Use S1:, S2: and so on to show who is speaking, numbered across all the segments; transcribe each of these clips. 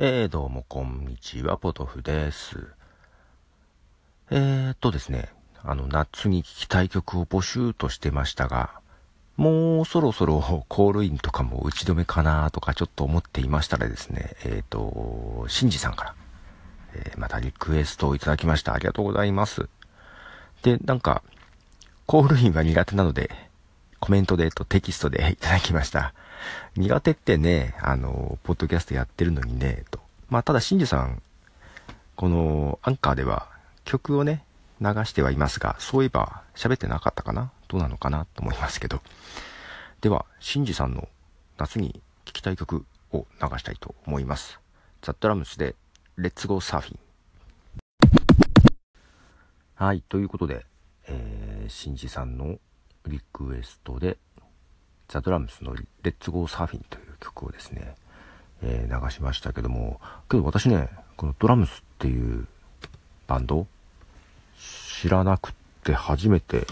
S1: えー、どうもこんにちは、ポトフです。えーっとですね、あの、夏に聴きたい曲を募集としてましたが、もうそろそろ コールインとかも打ち止めかなとかちょっと思っていましたらですね、えーっと、シンジさんから、えー、またリクエストをいただきました。ありがとうございます。で、なんか、コールインが苦手なので、コメントでとテキストでいただきました。苦手ってね、あの、ポッドキャストやってるのにね、と。まあ、ただ、シンジさん、この、アンカーでは曲をね、流してはいますが、そういえば喋ってなかったかな？どうなのかな？と思いますけど。では、シンジさんの夏に聴きたい曲を流したいと思います。ザ・ドラムスで、レッツゴーサーフィン。はい、ということで、えー、シンジさんのリクエストで、ザ・ドラムスのレッツゴーサーフィンという曲をですね、えー、流しましたけども、けど私ね、このドラムスっていうバンド、知らなくて初めて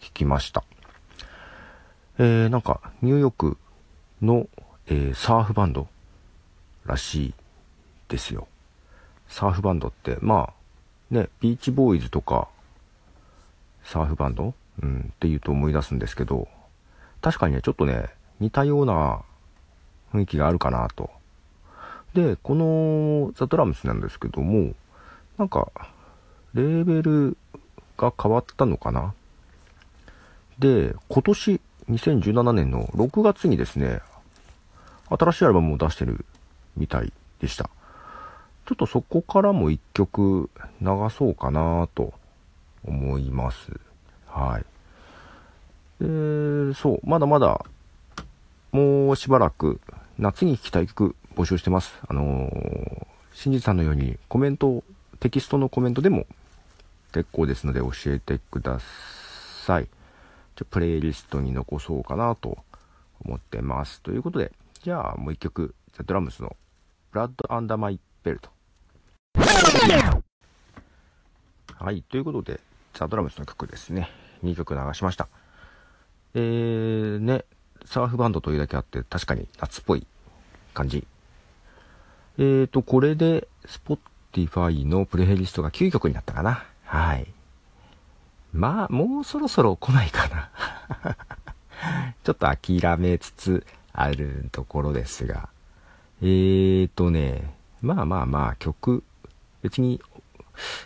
S1: 聞きました。えー、なんか、ニューヨークの、えー、サーフバンドらしいですよ。サーフバンドって、まあ、ね、ビーチボーイズとか、サーフバンド？うん、って言うと思い出すんですけど、確かにね、ちょっとね、似たような雰囲気があるかなと。で、このザ・ドラムスなんですけども、なんか、レーベルが変わったのかなで、今年、2017年の6月にですね、新しいアルバムを出してるみたいでした。ちょっとそこからも一曲流そうかなと思います。はい。で、そう、まだまだ、もうしばらく、夏に聴きたい曲募集してます。あのー、新次さんのようにコメント、テキストのコメントでも結構ですので教えてください。ちょプレイリストに残そうかなと思ってます。ということで、じゃあもう一曲、ザ・ドラムスの Blood Under My Belt。はい、ということで、ザ・ドラムスの曲ですね。2曲流しました。えー、ね、サーフバンドというだけあって確かに夏っぽい感じ。えーと、これで Spotify のプレイリストが9曲になったかな。はい。まあ、もうそろそろ来ないかな。ちょっと諦めつつあるところですが。えーとね、まあまあまあ曲、別に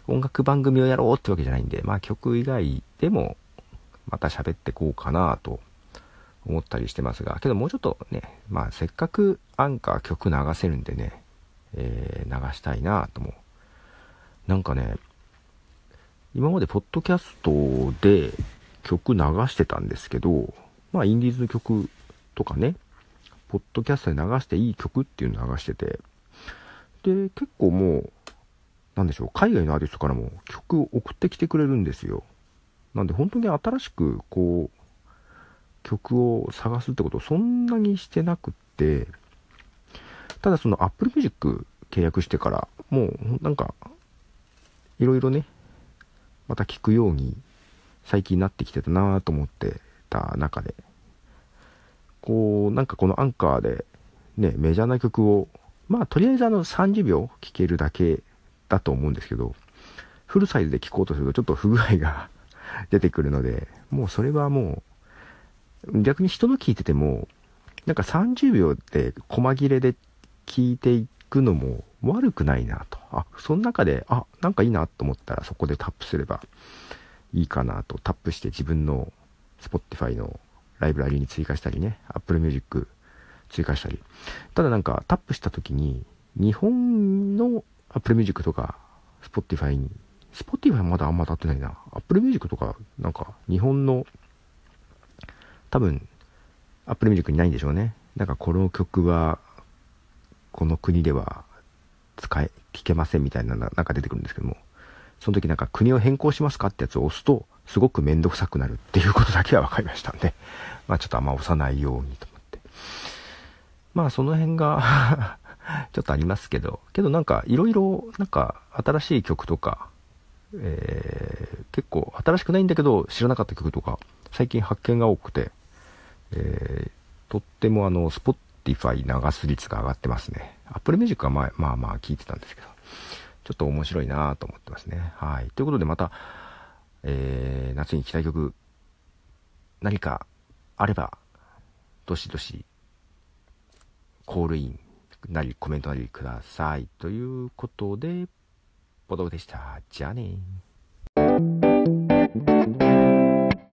S1: 音楽番組をやろうってわけじゃないんで、まあ曲以外でもまた喋ってこうかなと思ったりしてますが、けどもうちょっとね、まあせっかくアンカー曲流せるんでね、えー、流したいなとも。なんかね、今までポッドキャストで曲流してたんですけど、まあインディーズの曲とかね、ポッドキャストで流していい曲っていうのを流してて、で、結構もう、なんでしょう、海外のアーティストからも曲を送ってきてくれるんですよ。なんで本当に新しくこう曲を探すってことをそんなにしてなくってただその Apple Music 契約してからもうなんかいろいろねまた聞くように最近なってきてたなぁと思ってた中でこうなんかこのアンカーでねメジャーな曲をまあとりあえずあの30秒聴けるだけだと思うんですけどフルサイズで聴こうとするとちょっと不具合が出てくるので、もうそれはもう、逆に人の聞いてても、なんか30秒で細切れで聞いていくのも悪くないなと。あ、その中で、あ、なんかいいなと思ったらそこでタップすればいいかなと。タップして自分の Spotify のライブラリに追加したりね、Apple Music 追加したり。ただなんかタップした時に、日本の Apple Music とか Spotify に Spotify まだあんま当たってないな。Apple Music とか、なんか、日本の、多分、Apple Music にないんでしょうね。なんか、この曲は、この国では、使え、聞けませんみたいな、なんか出てくるんですけども、その時なんか、国を変更しますかってやつを押すと、すごくめんどくさくなるっていうことだけは分かりましたんで、まあちょっとあんま押さないようにと思って。まあその辺が ちょっとありますけど、けどなんかいろいろなんか新しい曲とか、えー、結構新しくないんだけど知らなかった曲とか最近発見が多くて、えー、とってもあの Spotify 流す率が上がってますね。Apple Music はまあまあまあ聞いてたんですけど、ちょっと面白いなと思ってますね。はい。ということでまた、えー、夏に行きたい曲、何かあれば、どしどし、コールインなりコメントなりください。ということで、ポドウでした。じゃあね